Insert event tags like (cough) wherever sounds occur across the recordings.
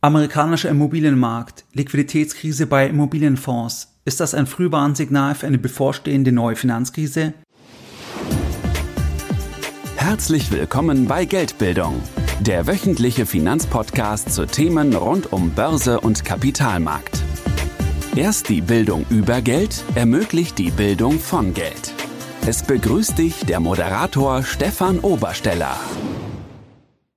Amerikanischer Immobilienmarkt, Liquiditätskrise bei Immobilienfonds. Ist das ein Frühwarnsignal für eine bevorstehende neue Finanzkrise? Herzlich willkommen bei Geldbildung, der wöchentliche Finanzpodcast zu Themen rund um Börse und Kapitalmarkt. Erst die Bildung über Geld ermöglicht die Bildung von Geld. Es begrüßt dich der Moderator Stefan Obersteller.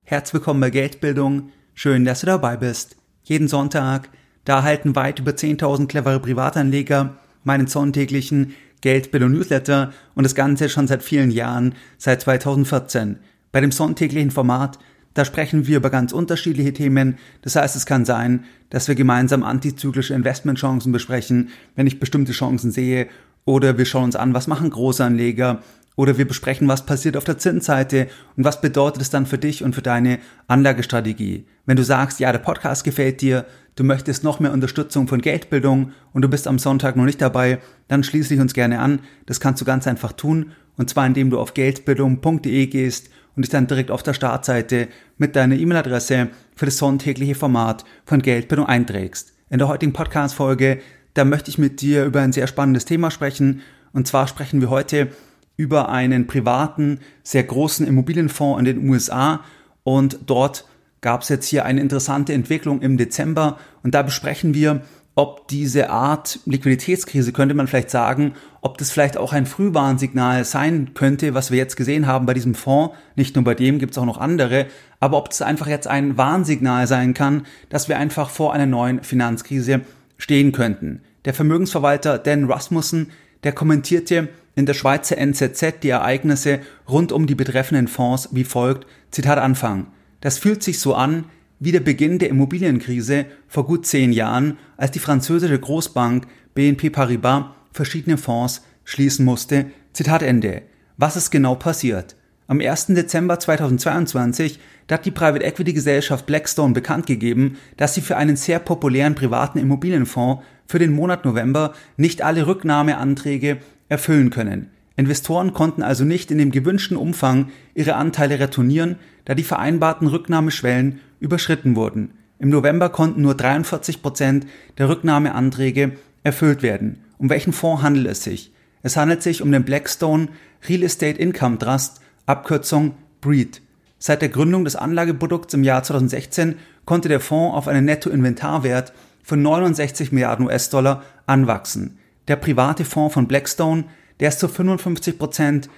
Herzlich willkommen bei Geldbildung. Schön, dass du dabei bist. Jeden Sonntag, da erhalten weit über 10.000 clevere Privatanleger meinen sonntäglichen Geldbildung Newsletter und das Ganze schon seit vielen Jahren, seit 2014. Bei dem sonntäglichen Format, da sprechen wir über ganz unterschiedliche Themen. Das heißt, es kann sein, dass wir gemeinsam antizyklische Investmentchancen besprechen, wenn ich bestimmte Chancen sehe, oder wir schauen uns an, was machen Großanleger, oder wir besprechen, was passiert auf der Zinsseite und was bedeutet es dann für dich und für deine Anlagestrategie. Wenn du sagst, ja, der Podcast gefällt dir, du möchtest noch mehr Unterstützung von Geldbildung und du bist am Sonntag noch nicht dabei, dann schließe dich uns gerne an. Das kannst du ganz einfach tun und zwar indem du auf geldbildung.de gehst und dich dann direkt auf der Startseite mit deiner E-Mail-Adresse für das sonntägliche Format von Geldbildung einträgst. In der heutigen Podcast-Folge, da möchte ich mit dir über ein sehr spannendes Thema sprechen und zwar sprechen wir heute über einen privaten, sehr großen Immobilienfonds in den USA und dort gab es jetzt hier eine interessante Entwicklung im Dezember. Und da besprechen wir, ob diese Art Liquiditätskrise, könnte man vielleicht sagen, ob das vielleicht auch ein Frühwarnsignal sein könnte, was wir jetzt gesehen haben bei diesem Fonds, nicht nur bei dem, gibt es auch noch andere, aber ob das einfach jetzt ein Warnsignal sein kann, dass wir einfach vor einer neuen Finanzkrise stehen könnten. Der Vermögensverwalter Dan Rasmussen, der kommentierte in der Schweizer NZZ die Ereignisse rund um die betreffenden Fonds wie folgt, Zitat Anfang. Das fühlt sich so an wie der Beginn der Immobilienkrise vor gut zehn Jahren, als die französische Großbank BNP Paribas verschiedene Fonds schließen musste. Zitat Ende. Was ist genau passiert? Am 1. Dezember 2022 hat die Private Equity Gesellschaft Blackstone bekannt gegeben, dass sie für einen sehr populären privaten Immobilienfonds für den Monat November nicht alle Rücknahmeanträge erfüllen können. Investoren konnten also nicht in dem gewünschten Umfang ihre Anteile retournieren, da die vereinbarten Rücknahmeschwellen überschritten wurden. Im November konnten nur 43 Prozent der Rücknahmeanträge erfüllt werden. Um welchen Fonds handelt es sich? Es handelt sich um den Blackstone Real Estate Income Trust, Abkürzung BREIT. Seit der Gründung des Anlageprodukts im Jahr 2016 konnte der Fonds auf einen Nettoinventarwert von 69 Milliarden US-Dollar anwachsen der private Fonds von Blackstone, der ist zu 55 Prozent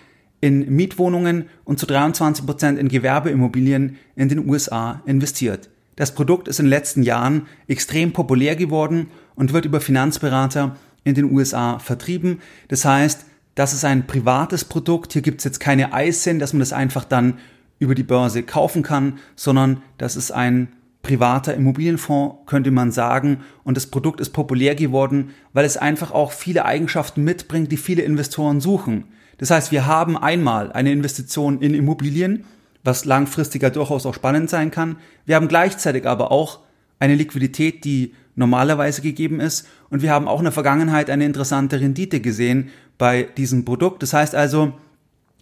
in Mietwohnungen und zu 23 Prozent in Gewerbeimmobilien in den USA investiert. Das Produkt ist in den letzten Jahren extrem populär geworden und wird über Finanzberater in den USA vertrieben. Das heißt, das ist ein privates Produkt. Hier gibt es jetzt keine ISIN, dass man das einfach dann über die Börse kaufen kann, sondern das ist ein privater Immobilienfonds, könnte man sagen. Und das Produkt ist populär geworden, weil es einfach auch viele Eigenschaften mitbringt, die viele Investoren suchen. Das heißt, wir haben einmal eine Investition in Immobilien, was langfristiger durchaus auch spannend sein kann. Wir haben gleichzeitig aber auch eine Liquidität, die normalerweise gegeben ist. Und wir haben auch in der Vergangenheit eine interessante Rendite gesehen bei diesem Produkt. Das heißt also,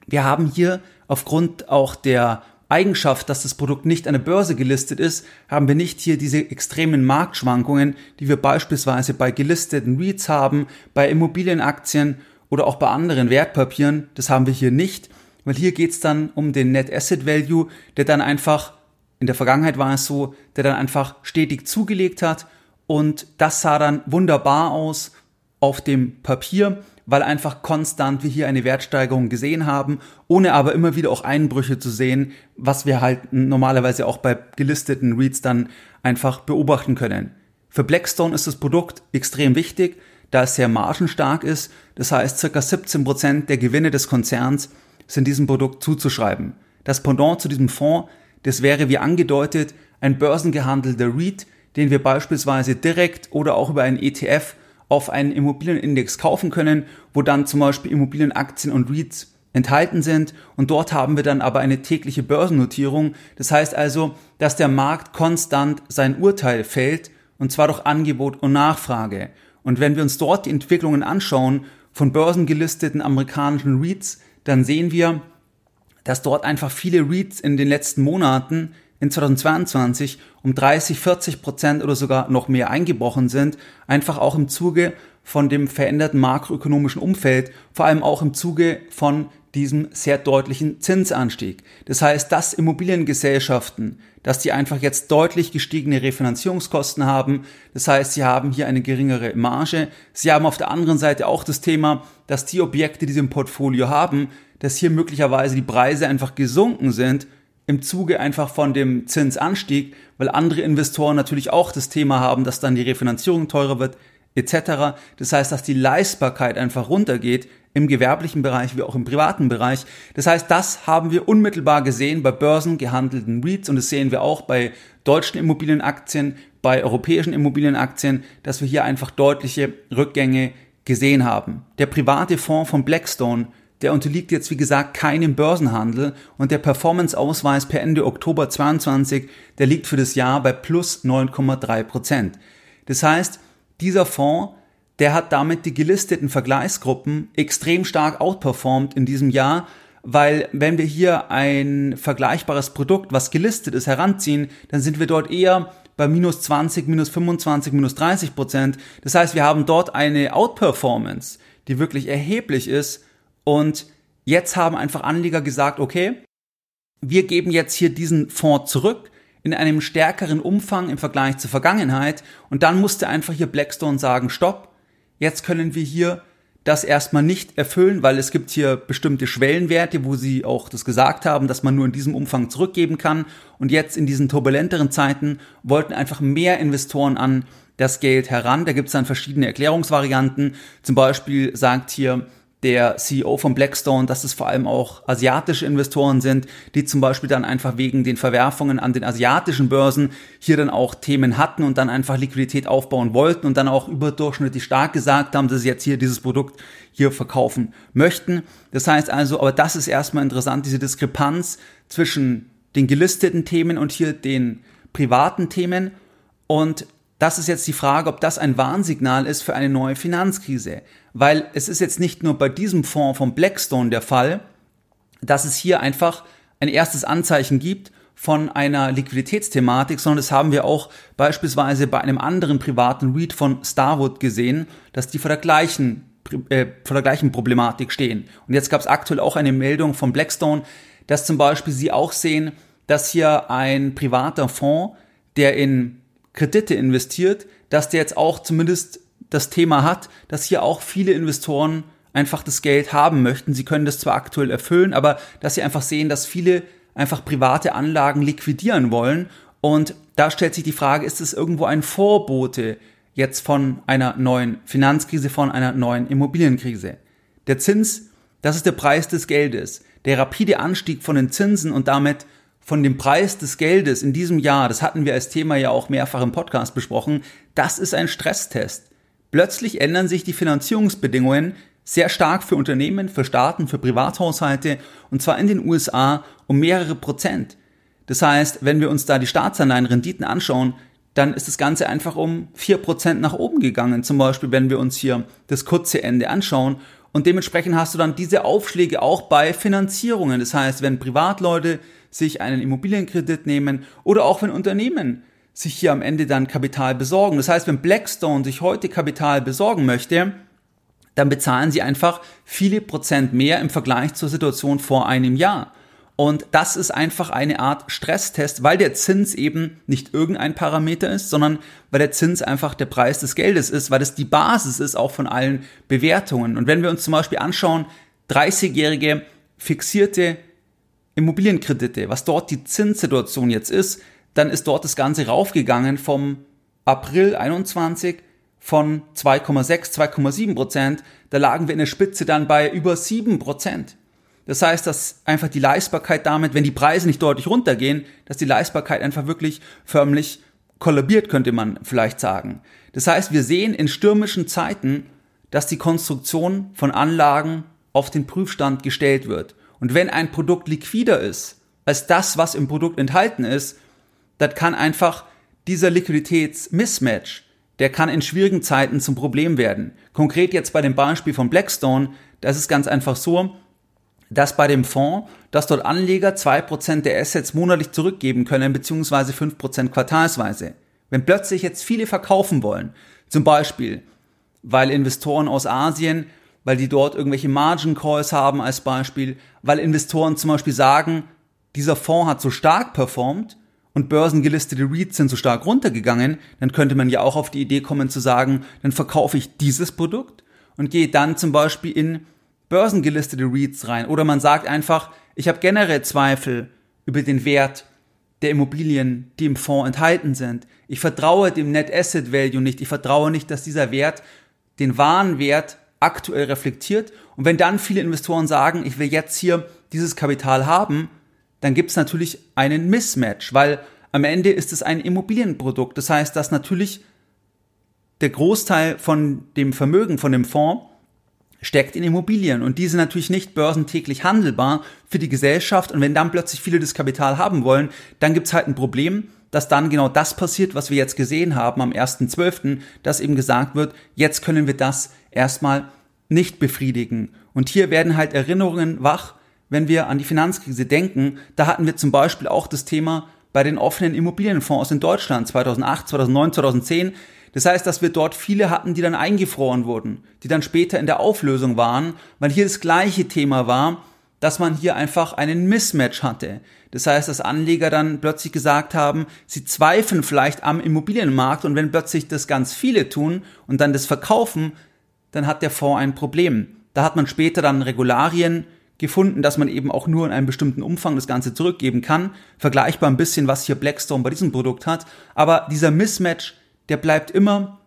wir haben hier aufgrund auch der Eigenschaft, dass das Produkt nicht an der Börse gelistet ist, haben wir nicht hier diese extremen Marktschwankungen, die wir beispielsweise bei gelisteten REITs haben, bei Immobilienaktien oder auch bei anderen Wertpapieren. Das haben wir hier nicht, weil hier geht es dann um den Net Asset Value, der dann einfach, in der Vergangenheit war es so, der dann einfach stetig zugelegt hat und das sah dann wunderbar aus auf dem Papier weil einfach konstant wir hier eine Wertsteigerung gesehen haben, ohne aber immer wieder auch Einbrüche zu sehen, was wir halt normalerweise auch bei gelisteten REITs dann einfach beobachten können. Für Blackstone ist das Produkt extrem wichtig, da es sehr margenstark ist. Das heißt, circa 17 Prozent der Gewinne des Konzerns sind diesem Produkt zuzuschreiben. Das Pendant zu diesem Fonds, das wäre wie angedeutet ein börsengehandelter REIT, den wir beispielsweise direkt oder auch über einen ETF auf einen Immobilienindex kaufen können, wo dann zum Beispiel Immobilienaktien und REITs enthalten sind und dort haben wir dann aber eine tägliche Börsennotierung. Das heißt also, dass der Markt konstant sein Urteil fällt und zwar durch Angebot und Nachfrage. Und wenn wir uns dort die Entwicklungen anschauen von börsengelisteten amerikanischen REITs, dann sehen wir, dass dort einfach viele REITs in den letzten Monaten in 2022 um 30, 40 Prozent oder sogar noch mehr eingebrochen sind, einfach auch im Zuge von dem veränderten makroökonomischen Umfeld, vor allem auch im Zuge von diesem sehr deutlichen Zinsanstieg. Das heißt, dass Immobiliengesellschaften, dass die einfach jetzt deutlich gestiegene Refinanzierungskosten haben. Das heißt, sie haben hier eine geringere Marge. Sie haben auf der anderen Seite auch das Thema, dass die Objekte, die sie im Portfolio haben, dass hier möglicherweise die Preise einfach gesunken sind im Zuge einfach von dem Zinsanstieg, weil andere Investoren natürlich auch das Thema haben, dass dann die Refinanzierung teurer wird, etc. Das heißt, dass die Leistbarkeit einfach runtergeht im gewerblichen Bereich wie auch im privaten Bereich. Das heißt, das haben wir unmittelbar gesehen bei börsengehandelten REITs und das sehen wir auch bei deutschen Immobilienaktien, bei europäischen Immobilienaktien, dass wir hier einfach deutliche Rückgänge gesehen haben. Der private Fonds von Blackstone, der unterliegt jetzt wie gesagt keinem Börsenhandel und der Performance-Ausweis per Ende Oktober 22, der liegt für das Jahr bei plus 9,3 Prozent. Das heißt, dieser Fonds, der hat damit die gelisteten Vergleichsgruppen extrem stark outperformed in diesem Jahr, weil wenn wir hier ein vergleichbares Produkt, was gelistet ist, heranziehen, dann sind wir dort eher bei minus 20, minus 25, minus 30 Prozent. Das heißt, wir haben dort eine Outperformance, die wirklich erheblich ist. Und jetzt haben einfach Anleger gesagt, okay, wir geben jetzt hier diesen Fonds zurück in einem stärkeren Umfang im Vergleich zur Vergangenheit. Und dann musste einfach hier Blackstone sagen, stopp, jetzt können wir hier das erstmal nicht erfüllen, weil es gibt hier bestimmte Schwellenwerte, wo sie auch das gesagt haben, dass man nur in diesem Umfang zurückgeben kann. Und jetzt in diesen turbulenteren Zeiten wollten einfach mehr Investoren an das Geld heran. Da gibt es dann verschiedene Erklärungsvarianten. Zum Beispiel sagt hier der CEO von Blackstone, dass es vor allem auch asiatische Investoren sind, die zum Beispiel dann einfach wegen den Verwerfungen an den asiatischen Börsen hier dann auch Themen hatten und dann einfach Liquidität aufbauen wollten und dann auch überdurchschnittlich stark gesagt haben, dass sie jetzt hier dieses Produkt hier verkaufen möchten. Das heißt also, aber das ist erstmal interessant, diese Diskrepanz zwischen den gelisteten Themen und hier den privaten Themen und das ist jetzt die Frage, ob das ein Warnsignal ist für eine neue Finanzkrise. Weil es ist jetzt nicht nur bei diesem Fonds von Blackstone der Fall, dass es hier einfach ein erstes Anzeichen gibt von einer Liquiditätsthematik, sondern das haben wir auch beispielsweise bei einem anderen privaten Read von Starwood gesehen, dass die vor der gleichen, äh, vor der gleichen Problematik stehen. Und jetzt gab es aktuell auch eine Meldung von Blackstone, dass zum Beispiel sie auch sehen, dass hier ein privater Fonds, der in Kredite investiert, dass der jetzt auch zumindest das Thema hat, dass hier auch viele Investoren einfach das Geld haben möchten. Sie können das zwar aktuell erfüllen, aber dass sie einfach sehen, dass viele einfach private Anlagen liquidieren wollen. Und da stellt sich die Frage, ist es irgendwo ein Vorbote jetzt von einer neuen Finanzkrise, von einer neuen Immobilienkrise? Der Zins, das ist der Preis des Geldes. Der rapide Anstieg von den Zinsen und damit von dem Preis des Geldes in diesem Jahr, das hatten wir als Thema ja auch mehrfach im Podcast besprochen, das ist ein Stresstest. Plötzlich ändern sich die Finanzierungsbedingungen sehr stark für Unternehmen, für Staaten, für Privathaushalte und zwar in den USA um mehrere Prozent. Das heißt, wenn wir uns da die Staatsanleihenrenditen anschauen, dann ist das Ganze einfach um vier Prozent nach oben gegangen. Zum Beispiel, wenn wir uns hier das kurze Ende anschauen. Und dementsprechend hast du dann diese Aufschläge auch bei Finanzierungen. Das heißt, wenn Privatleute sich einen Immobilienkredit nehmen oder auch wenn Unternehmen sich hier am Ende dann Kapital besorgen. Das heißt, wenn Blackstone sich heute Kapital besorgen möchte, dann bezahlen sie einfach viele Prozent mehr im Vergleich zur Situation vor einem Jahr. Und das ist einfach eine Art Stresstest, weil der Zins eben nicht irgendein Parameter ist, sondern weil der Zins einfach der Preis des Geldes ist, weil es die Basis ist auch von allen Bewertungen. Und wenn wir uns zum Beispiel anschauen, 30-jährige fixierte Immobilienkredite, was dort die Zinssituation jetzt ist, dann ist dort das Ganze raufgegangen vom April 21 von 2,6, 2,7 Prozent. Da lagen wir in der Spitze dann bei über 7 Prozent. Das heißt, dass einfach die Leistbarkeit damit, wenn die Preise nicht deutlich runtergehen, dass die Leistbarkeit einfach wirklich förmlich kollabiert, könnte man vielleicht sagen. Das heißt, wir sehen in stürmischen Zeiten, dass die Konstruktion von Anlagen auf den Prüfstand gestellt wird. Und wenn ein Produkt liquider ist als das, was im Produkt enthalten ist, dann kann einfach dieser Liquiditätsmismatch, der kann in schwierigen Zeiten zum Problem werden. Konkret jetzt bei dem Beispiel von Blackstone, da ist ganz einfach so, dass bei dem Fonds, dass dort Anleger zwei Prozent der Assets monatlich zurückgeben können, beziehungsweise fünf Prozent quartalsweise. Wenn plötzlich jetzt viele verkaufen wollen, zum Beispiel, weil Investoren aus Asien, weil die dort irgendwelche Margin Calls haben als Beispiel, weil Investoren zum Beispiel sagen, dieser Fonds hat so stark performt und börsengelistete REITs sind so stark runtergegangen, dann könnte man ja auch auf die Idee kommen zu sagen, dann verkaufe ich dieses Produkt und gehe dann zum Beispiel in börsengelistete REITs rein. Oder man sagt einfach, ich habe generell Zweifel über den Wert der Immobilien, die im Fonds enthalten sind. Ich vertraue dem Net Asset Value nicht. Ich vertraue nicht, dass dieser Wert den wahren Wert aktuell reflektiert. Und wenn dann viele Investoren sagen, ich will jetzt hier dieses Kapital haben, dann gibt es natürlich einen Mismatch, weil am Ende ist es ein Immobilienprodukt. Das heißt, dass natürlich der Großteil von dem Vermögen von dem Fonds steckt in Immobilien und diese natürlich nicht börsentäglich handelbar für die Gesellschaft und wenn dann plötzlich viele das Kapital haben wollen, dann gibt's halt ein Problem, dass dann genau das passiert, was wir jetzt gesehen haben am 1.12., dass eben gesagt wird, jetzt können wir das erstmal nicht befriedigen. Und hier werden halt Erinnerungen wach, wenn wir an die Finanzkrise denken. Da hatten wir zum Beispiel auch das Thema bei den offenen Immobilienfonds in Deutschland 2008, 2009, 2010. Das heißt, dass wir dort viele hatten, die dann eingefroren wurden, die dann später in der Auflösung waren, weil hier das gleiche Thema war, dass man hier einfach einen Mismatch hatte. Das heißt, dass Anleger dann plötzlich gesagt haben, sie zweifeln vielleicht am Immobilienmarkt und wenn plötzlich das ganz viele tun und dann das verkaufen, dann hat der Fonds ein Problem. Da hat man später dann Regularien gefunden, dass man eben auch nur in einem bestimmten Umfang das Ganze zurückgeben kann. Vergleichbar ein bisschen, was hier Blackstone bei diesem Produkt hat. Aber dieser Mismatch der bleibt immer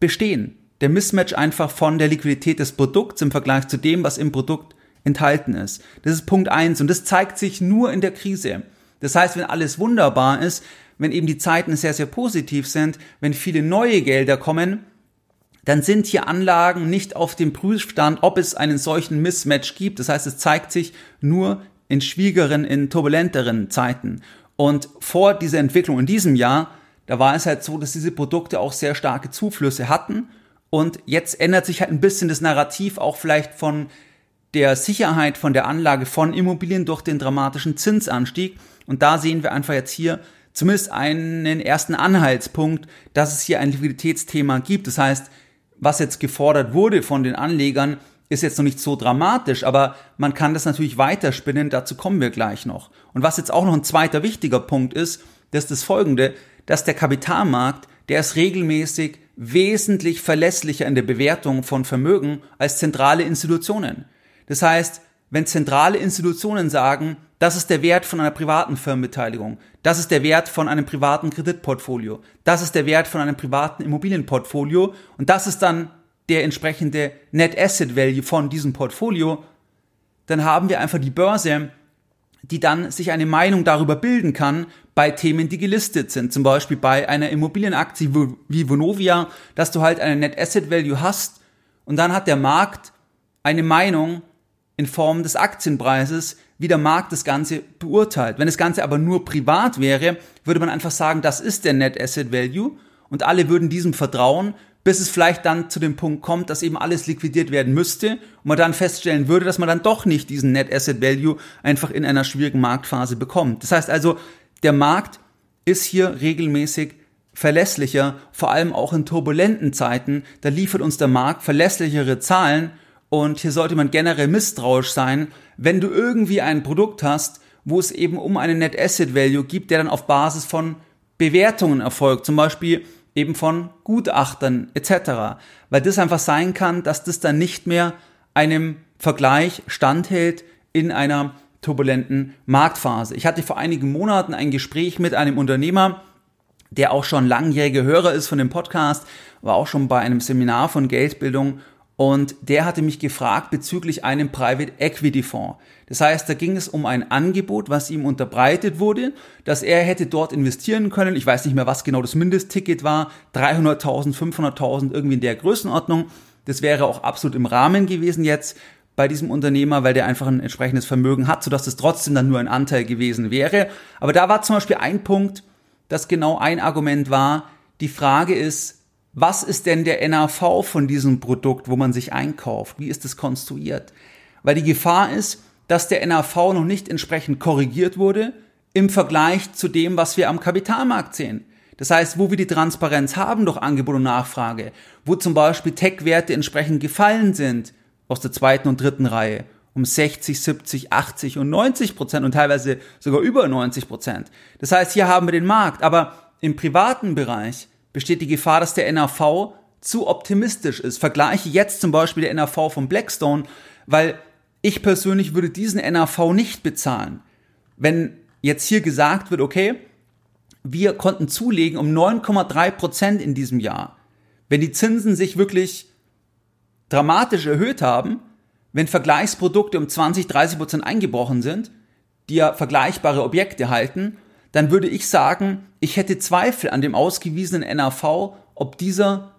bestehen. Der Mismatch einfach von der Liquidität des Produkts im Vergleich zu dem, was im Produkt enthalten ist. Das ist Punkt eins und das zeigt sich nur in der Krise. Das heißt, wenn alles wunderbar ist, wenn eben die Zeiten sehr, sehr positiv sind, wenn viele neue Gelder kommen, dann sind hier Anlagen nicht auf dem Prüfstand, ob es einen solchen Mismatch gibt. Das heißt, es zeigt sich nur in schwierigeren, in turbulenteren Zeiten. Und vor dieser Entwicklung in diesem Jahr da war es halt so, dass diese Produkte auch sehr starke Zuflüsse hatten. Und jetzt ändert sich halt ein bisschen das Narrativ auch vielleicht von der Sicherheit von der Anlage von Immobilien durch den dramatischen Zinsanstieg. Und da sehen wir einfach jetzt hier zumindest einen ersten Anhaltspunkt, dass es hier ein Liquiditätsthema gibt. Das heißt, was jetzt gefordert wurde von den Anlegern, ist jetzt noch nicht so dramatisch, aber man kann das natürlich weiterspinnen, dazu kommen wir gleich noch. Und was jetzt auch noch ein zweiter wichtiger Punkt ist, das ist das folgende, dass der Kapitalmarkt, der ist regelmäßig wesentlich verlässlicher in der Bewertung von Vermögen als zentrale Institutionen. Das heißt, wenn zentrale Institutionen sagen, das ist der Wert von einer privaten Firmenbeteiligung, das ist der Wert von einem privaten Kreditportfolio, das ist der Wert von einem privaten Immobilienportfolio. Und das ist dann der entsprechende Net Asset Value von diesem Portfolio, dann haben wir einfach die Börse, die dann sich eine Meinung darüber bilden kann bei Themen, die gelistet sind. Zum Beispiel bei einer Immobilienaktie wie Vonovia, dass du halt eine Net Asset Value hast und dann hat der Markt eine Meinung in Form des Aktienpreises, wie der Markt das Ganze beurteilt. Wenn das Ganze aber nur privat wäre, würde man einfach sagen, das ist der Net Asset Value und alle würden diesem vertrauen, bis es vielleicht dann zu dem Punkt kommt, dass eben alles liquidiert werden müsste und man dann feststellen würde, dass man dann doch nicht diesen Net Asset Value einfach in einer schwierigen Marktphase bekommt. Das heißt also, der Markt ist hier regelmäßig verlässlicher, vor allem auch in turbulenten Zeiten. Da liefert uns der Markt verlässlichere Zahlen und hier sollte man generell misstrauisch sein, wenn du irgendwie ein Produkt hast, wo es eben um einen Net Asset Value gibt, der dann auf Basis von Bewertungen erfolgt. Zum Beispiel eben von Gutachtern etc. Weil das einfach sein kann, dass das dann nicht mehr einem Vergleich standhält in einer turbulenten Marktphase. Ich hatte vor einigen Monaten ein Gespräch mit einem Unternehmer, der auch schon langjähriger Hörer ist von dem Podcast, war auch schon bei einem Seminar von Geldbildung und der hatte mich gefragt bezüglich einem Private Equity Fonds. Das heißt, da ging es um ein Angebot, was ihm unterbreitet wurde, dass er hätte dort investieren können. Ich weiß nicht mehr, was genau das Mindestticket war. 300.000, 500.000, irgendwie in der Größenordnung. Das wäre auch absolut im Rahmen gewesen jetzt bei diesem Unternehmer, weil der einfach ein entsprechendes Vermögen hat, sodass es trotzdem dann nur ein Anteil gewesen wäre. Aber da war zum Beispiel ein Punkt, das genau ein Argument war. Die Frage ist, was ist denn der NAV von diesem Produkt, wo man sich einkauft? Wie ist es konstruiert? Weil die Gefahr ist, dass der NAV noch nicht entsprechend korrigiert wurde im Vergleich zu dem, was wir am Kapitalmarkt sehen. Das heißt, wo wir die Transparenz haben durch Angebot und Nachfrage, wo zum Beispiel Tech-Werte entsprechend gefallen sind aus der zweiten und dritten Reihe um 60, 70, 80 und 90 Prozent und teilweise sogar über 90 Prozent. Das heißt, hier haben wir den Markt, aber im privaten Bereich besteht die Gefahr, dass der NAV zu optimistisch ist. Vergleiche jetzt zum Beispiel der NAV von Blackstone, weil ich persönlich würde diesen NAV nicht bezahlen. Wenn jetzt hier gesagt wird, okay, wir konnten zulegen um 9,3 Prozent in diesem Jahr. Wenn die Zinsen sich wirklich dramatisch erhöht haben, wenn Vergleichsprodukte um 20, 30 Prozent eingebrochen sind, die ja vergleichbare Objekte halten, dann würde ich sagen, ich hätte Zweifel an dem ausgewiesenen NAV, ob dieser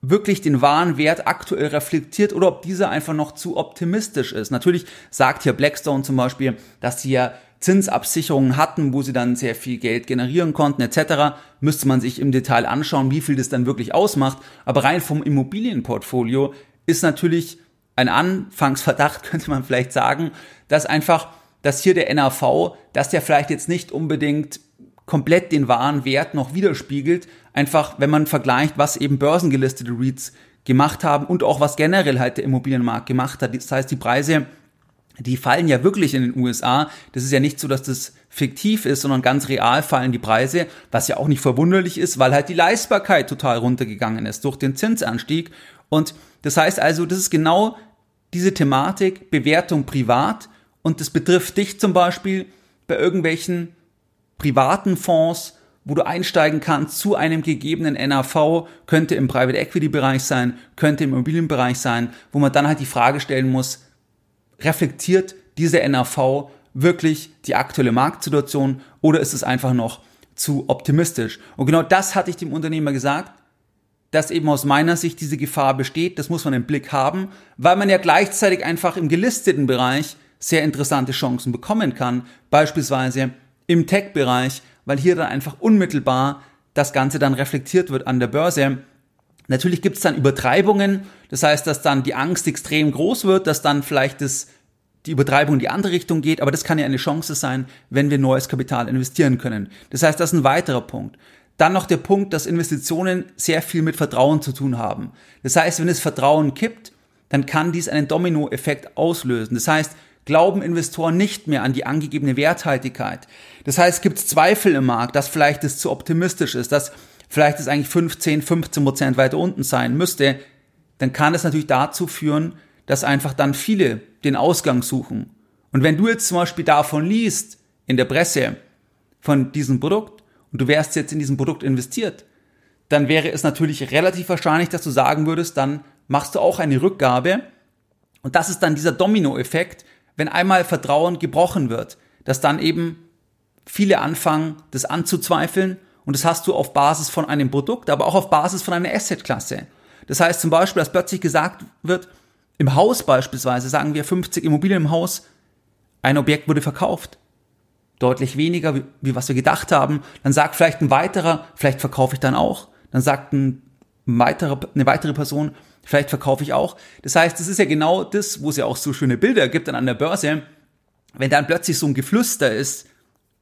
wirklich den wahren Wert aktuell reflektiert oder ob dieser einfach noch zu optimistisch ist. Natürlich sagt hier Blackstone zum Beispiel, dass sie ja Zinsabsicherungen hatten, wo sie dann sehr viel Geld generieren konnten etc. Müsste man sich im Detail anschauen, wie viel das dann wirklich ausmacht. Aber rein vom Immobilienportfolio ist natürlich ein Anfangsverdacht, (laughs) könnte man vielleicht sagen, dass einfach, dass hier der NAV, dass der vielleicht jetzt nicht unbedingt komplett den wahren Wert noch widerspiegelt. Einfach, wenn man vergleicht, was eben börsengelistete REITs gemacht haben und auch was generell halt der Immobilienmarkt gemacht hat. Das heißt, die Preise, die fallen ja wirklich in den USA. Das ist ja nicht so, dass das fiktiv ist, sondern ganz real fallen die Preise, was ja auch nicht verwunderlich ist, weil halt die Leistbarkeit total runtergegangen ist durch den Zinsanstieg. Und das heißt also, das ist genau diese Thematik, Bewertung privat und das betrifft dich zum Beispiel bei irgendwelchen privaten Fonds, wo du einsteigen kannst zu einem gegebenen NAV, könnte im Private Equity Bereich sein, könnte im Immobilienbereich sein, wo man dann halt die Frage stellen muss, reflektiert dieser NAV wirklich die aktuelle Marktsituation oder ist es einfach noch zu optimistisch? Und genau das hatte ich dem Unternehmer gesagt, dass eben aus meiner Sicht diese Gefahr besteht. Das muss man im Blick haben, weil man ja gleichzeitig einfach im gelisteten Bereich sehr interessante Chancen bekommen kann, beispielsweise im Tech-Bereich, weil hier dann einfach unmittelbar das Ganze dann reflektiert wird an der Börse. Natürlich gibt es dann Übertreibungen, das heißt, dass dann die Angst extrem groß wird, dass dann vielleicht das, die Übertreibung in die andere Richtung geht, aber das kann ja eine Chance sein, wenn wir neues Kapital investieren können. Das heißt, das ist ein weiterer Punkt. Dann noch der Punkt, dass Investitionen sehr viel mit Vertrauen zu tun haben. Das heißt, wenn es Vertrauen kippt, dann kann dies einen Dominoeffekt auslösen. Das heißt, glauben Investoren nicht mehr an die angegebene Werthaltigkeit. Das heißt, gibt es Zweifel im Markt, dass vielleicht es zu optimistisch ist, dass vielleicht es eigentlich 15, 15 Prozent weiter unten sein müsste, dann kann es natürlich dazu führen, dass einfach dann viele den Ausgang suchen. Und wenn du jetzt zum Beispiel davon liest, in der Presse, von diesem Produkt, und du wärst jetzt in diesem Produkt investiert, dann wäre es natürlich relativ wahrscheinlich, dass du sagen würdest, dann machst du auch eine Rückgabe. Und das ist dann dieser Dominoeffekt, wenn einmal Vertrauen gebrochen wird, dass dann eben viele anfangen, das anzuzweifeln. Und das hast du auf Basis von einem Produkt, aber auch auf Basis von einer Assetklasse. Das heißt zum Beispiel, dass plötzlich gesagt wird, im Haus beispielsweise, sagen wir 50 Immobilien im Haus, ein Objekt wurde verkauft deutlich weniger, wie, wie was wir gedacht haben. Dann sagt vielleicht ein weiterer, vielleicht verkaufe ich dann auch. Dann sagt ein weiterer, eine weitere Person, vielleicht verkaufe ich auch. Das heißt, das ist ja genau das, wo es ja auch so schöne Bilder gibt dann an der Börse. Wenn dann plötzlich so ein Geflüster ist,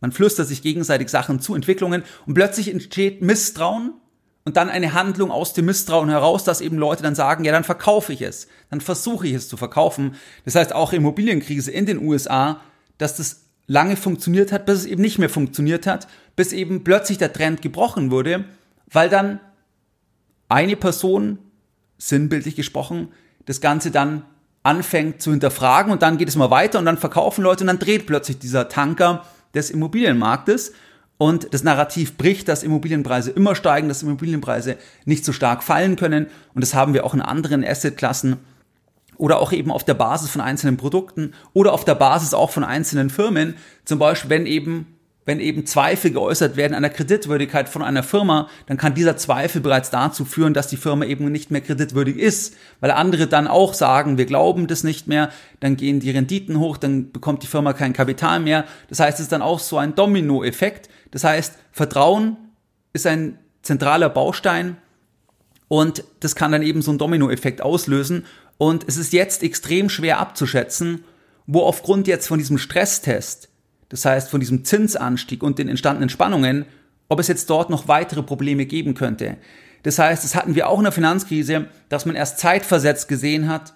man flüstert sich gegenseitig Sachen zu, Entwicklungen und plötzlich entsteht Misstrauen und dann eine Handlung aus dem Misstrauen heraus, dass eben Leute dann sagen, ja, dann verkaufe ich es, dann versuche ich es zu verkaufen. Das heißt, auch Immobilienkrise in den USA, dass das lange funktioniert hat, bis es eben nicht mehr funktioniert hat, bis eben plötzlich der Trend gebrochen wurde, weil dann eine Person, sinnbildlich gesprochen, das Ganze dann anfängt zu hinterfragen und dann geht es mal weiter und dann verkaufen Leute und dann dreht plötzlich dieser Tanker des Immobilienmarktes und das Narrativ bricht, dass Immobilienpreise immer steigen, dass Immobilienpreise nicht so stark fallen können und das haben wir auch in anderen Assetklassen oder auch eben auf der Basis von einzelnen Produkten oder auf der Basis auch von einzelnen Firmen. Zum Beispiel, wenn eben wenn eben Zweifel geäußert werden an der Kreditwürdigkeit von einer Firma, dann kann dieser Zweifel bereits dazu führen, dass die Firma eben nicht mehr kreditwürdig ist, weil andere dann auch sagen, wir glauben das nicht mehr, dann gehen die Renditen hoch, dann bekommt die Firma kein Kapital mehr. Das heißt, es ist dann auch so ein Dominoeffekt. Das heißt, Vertrauen ist ein zentraler Baustein und das kann dann eben so einen Dominoeffekt auslösen und es ist jetzt extrem schwer abzuschätzen, wo aufgrund jetzt von diesem Stresstest, das heißt von diesem Zinsanstieg und den entstandenen Spannungen, ob es jetzt dort noch weitere Probleme geben könnte. Das heißt, das hatten wir auch in der Finanzkrise, dass man erst zeitversetzt gesehen hat,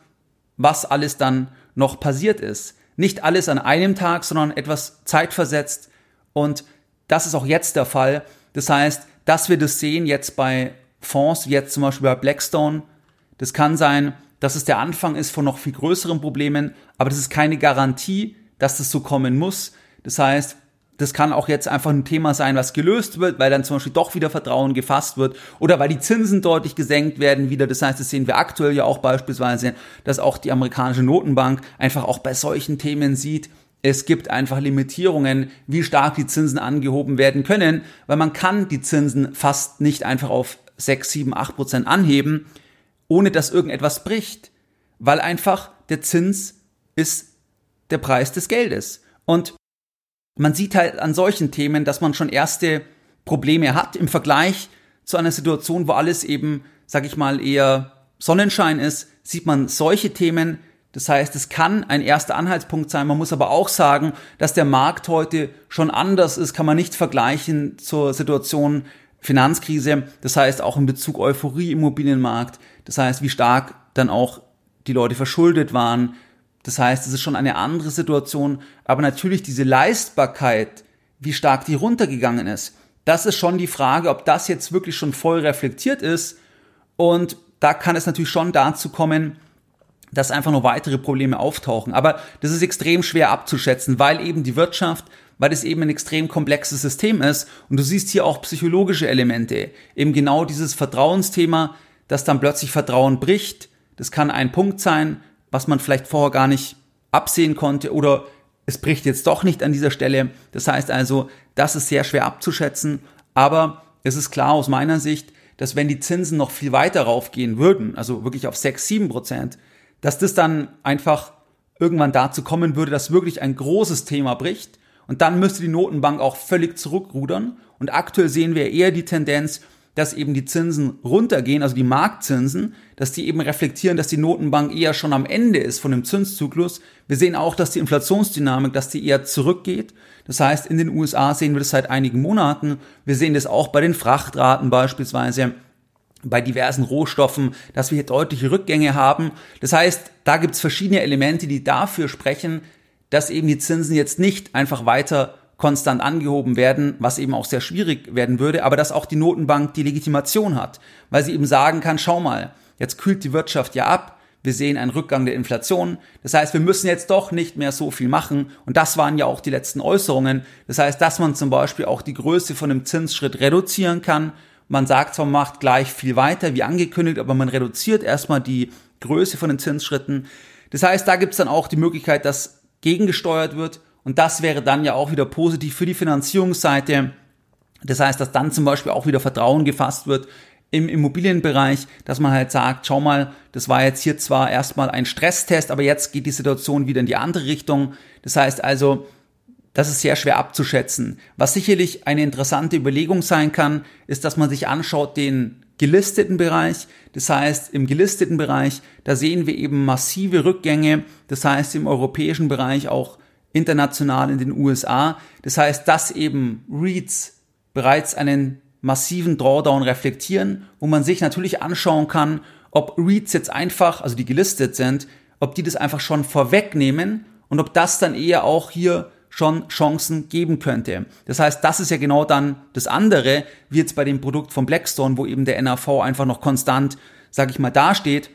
was alles dann noch passiert ist. Nicht alles an einem Tag, sondern etwas zeitversetzt. Und das ist auch jetzt der Fall. Das heißt, dass wir das sehen jetzt bei Fonds, jetzt zum Beispiel bei Blackstone. Das kann sein, dass es der Anfang ist von noch viel größeren Problemen, aber das ist keine Garantie, dass das so kommen muss. Das heißt, das kann auch jetzt einfach ein Thema sein, was gelöst wird, weil dann zum Beispiel doch wieder Vertrauen gefasst wird oder weil die Zinsen deutlich gesenkt werden wieder. Das heißt, das sehen wir aktuell ja auch beispielsweise, dass auch die amerikanische Notenbank einfach auch bei solchen Themen sieht, es gibt einfach Limitierungen, wie stark die Zinsen angehoben werden können, weil man kann die Zinsen fast nicht einfach auf 6, 7, 8 Prozent anheben, ohne dass irgendetwas bricht, weil einfach der Zins ist der Preis des Geldes. Und man sieht halt an solchen Themen, dass man schon erste Probleme hat im Vergleich zu einer Situation, wo alles eben, sag ich mal, eher Sonnenschein ist, sieht man solche Themen. Das heißt, es kann ein erster Anhaltspunkt sein. Man muss aber auch sagen, dass der Markt heute schon anders ist, kann man nicht vergleichen zur Situation Finanzkrise. Das heißt, auch in Bezug Euphorie im Immobilienmarkt. Das heißt, wie stark dann auch die Leute verschuldet waren, das heißt, es ist schon eine andere Situation, aber natürlich diese Leistbarkeit, wie stark die runtergegangen ist, das ist schon die Frage, ob das jetzt wirklich schon voll reflektiert ist. Und da kann es natürlich schon dazu kommen, dass einfach noch weitere Probleme auftauchen. Aber das ist extrem schwer abzuschätzen, weil eben die Wirtschaft, weil es eben ein extrem komplexes System ist. Und du siehst hier auch psychologische Elemente. Eben genau dieses Vertrauensthema, dass dann plötzlich Vertrauen bricht. Das kann ein Punkt sein was man vielleicht vorher gar nicht absehen konnte oder es bricht jetzt doch nicht an dieser Stelle. Das heißt also, das ist sehr schwer abzuschätzen, aber es ist klar aus meiner Sicht, dass wenn die Zinsen noch viel weiter raufgehen würden, also wirklich auf 6, 7 Prozent, dass das dann einfach irgendwann dazu kommen würde, dass wirklich ein großes Thema bricht. Und dann müsste die Notenbank auch völlig zurückrudern. Und aktuell sehen wir eher die Tendenz, dass eben die Zinsen runtergehen, also die Marktzinsen, dass die eben reflektieren, dass die Notenbank eher schon am Ende ist von dem Zinszyklus. Wir sehen auch, dass die Inflationsdynamik, dass die eher zurückgeht. Das heißt, in den USA sehen wir das seit einigen Monaten. Wir sehen das auch bei den Frachtraten beispielsweise bei diversen Rohstoffen, dass wir hier deutliche Rückgänge haben. Das heißt, da gibt es verschiedene Elemente, die dafür sprechen, dass eben die Zinsen jetzt nicht einfach weiter konstant angehoben werden, was eben auch sehr schwierig werden würde, aber dass auch die Notenbank die Legitimation hat, weil sie eben sagen kann, schau mal, jetzt kühlt die Wirtschaft ja ab, wir sehen einen Rückgang der Inflation, das heißt, wir müssen jetzt doch nicht mehr so viel machen. Und das waren ja auch die letzten Äußerungen, das heißt, dass man zum Beispiel auch die Größe von einem Zinsschritt reduzieren kann, man sagt zwar, man macht gleich viel weiter wie angekündigt, aber man reduziert erstmal die Größe von den Zinsschritten, das heißt, da gibt es dann auch die Möglichkeit, dass gegengesteuert wird und das wäre dann ja auch wieder positiv für die Finanzierungsseite. Das heißt, dass dann zum Beispiel auch wieder Vertrauen gefasst wird im Immobilienbereich, dass man halt sagt, schau mal, das war jetzt hier zwar erstmal ein Stresstest, aber jetzt geht die Situation wieder in die andere Richtung. Das heißt also, das ist sehr schwer abzuschätzen. Was sicherlich eine interessante Überlegung sein kann, ist, dass man sich anschaut den gelisteten Bereich. Das heißt, im gelisteten Bereich, da sehen wir eben massive Rückgänge. Das heißt, im europäischen Bereich auch international in den USA. Das heißt, dass eben REITs bereits einen massiven Drawdown reflektieren, wo man sich natürlich anschauen kann, ob REITs jetzt einfach, also die gelistet sind, ob die das einfach schon vorwegnehmen und ob das dann eher auch hier schon Chancen geben könnte. Das heißt, das ist ja genau dann das andere, wie jetzt bei dem Produkt von Blackstone, wo eben der NAV einfach noch konstant, sag ich mal, dasteht,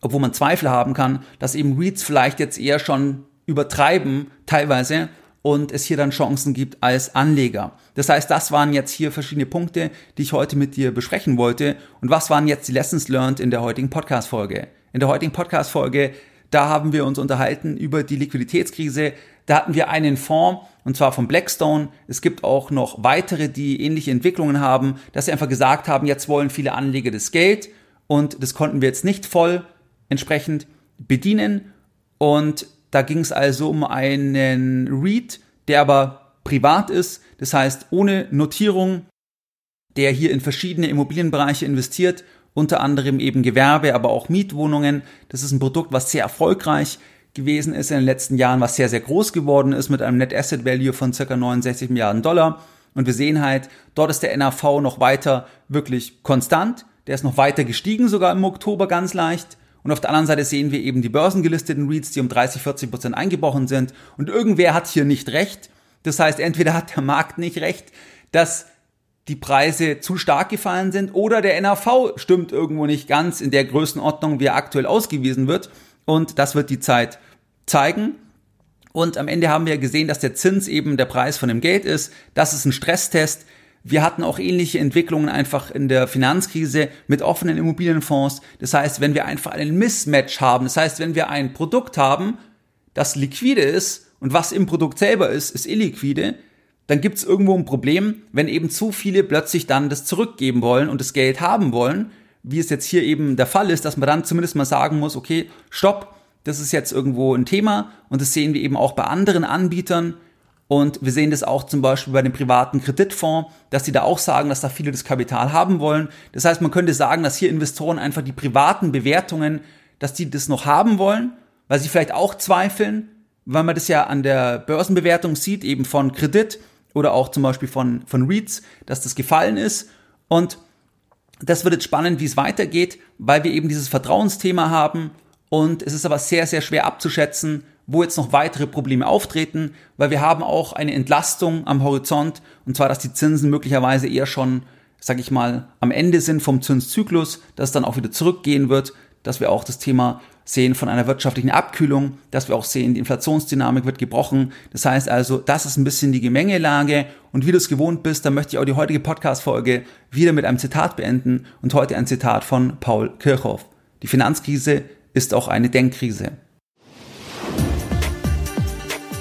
obwohl man Zweifel haben kann, dass eben REITs vielleicht jetzt eher schon übertreiben teilweise und es hier dann Chancen gibt als Anleger. Das heißt, das waren jetzt hier verschiedene Punkte, die ich heute mit dir besprechen wollte. Und was waren jetzt die Lessons learned in der heutigen Podcast-Folge? In der heutigen Podcast-Folge, da haben wir uns unterhalten über die Liquiditätskrise. Da hatten wir einen Fonds, und zwar von Blackstone. Es gibt auch noch weitere, die ähnliche Entwicklungen haben, dass sie einfach gesagt haben, jetzt wollen viele Anleger das Geld und das konnten wir jetzt nicht voll entsprechend bedienen. Und da ging es also um einen REIT, der aber privat ist, das heißt ohne Notierung, der hier in verschiedene Immobilienbereiche investiert, unter anderem eben Gewerbe, aber auch Mietwohnungen. Das ist ein Produkt, was sehr erfolgreich gewesen ist in den letzten Jahren, was sehr, sehr groß geworden ist mit einem Net Asset Value von circa 69 Milliarden Dollar. Und wir sehen halt, dort ist der NAV noch weiter wirklich konstant. Der ist noch weiter gestiegen, sogar im Oktober ganz leicht. Und auf der anderen Seite sehen wir eben die börsengelisteten REITs, die um 30, 40 Prozent eingebrochen sind. Und irgendwer hat hier nicht recht. Das heißt, entweder hat der Markt nicht recht, dass die Preise zu stark gefallen sind oder der NAV stimmt irgendwo nicht ganz in der Größenordnung, wie er aktuell ausgewiesen wird. Und das wird die Zeit zeigen. Und am Ende haben wir gesehen, dass der Zins eben der Preis von dem Geld ist. Das ist ein Stresstest. Wir hatten auch ähnliche Entwicklungen einfach in der Finanzkrise mit offenen Immobilienfonds. Das heißt, wenn wir einfach einen Mismatch haben, das heißt, wenn wir ein Produkt haben, das liquide ist und was im Produkt selber ist, ist illiquide, dann gibt es irgendwo ein Problem, wenn eben zu viele plötzlich dann das zurückgeben wollen und das Geld haben wollen, wie es jetzt hier eben der Fall ist, dass man dann zumindest mal sagen muss, okay, stopp, das ist jetzt irgendwo ein Thema und das sehen wir eben auch bei anderen Anbietern. Und wir sehen das auch zum Beispiel bei dem privaten Kreditfonds, dass die da auch sagen, dass da viele das Kapital haben wollen. Das heißt, man könnte sagen, dass hier Investoren einfach die privaten Bewertungen, dass die das noch haben wollen, weil sie vielleicht auch zweifeln, weil man das ja an der Börsenbewertung sieht, eben von Kredit oder auch zum Beispiel von, von REITs, dass das gefallen ist. Und das wird jetzt spannend, wie es weitergeht, weil wir eben dieses Vertrauensthema haben und es ist aber sehr, sehr schwer abzuschätzen, wo jetzt noch weitere Probleme auftreten, weil wir haben auch eine Entlastung am Horizont und zwar, dass die Zinsen möglicherweise eher schon, sag ich mal, am Ende sind vom Zinszyklus, dass es dann auch wieder zurückgehen wird, dass wir auch das Thema sehen von einer wirtschaftlichen Abkühlung, dass wir auch sehen, die Inflationsdynamik wird gebrochen. Das heißt also, das ist ein bisschen die Gemengelage und wie du es gewohnt bist, dann möchte ich auch die heutige Podcast-Folge wieder mit einem Zitat beenden und heute ein Zitat von Paul Kirchhoff. Die Finanzkrise ist auch eine Denkkrise.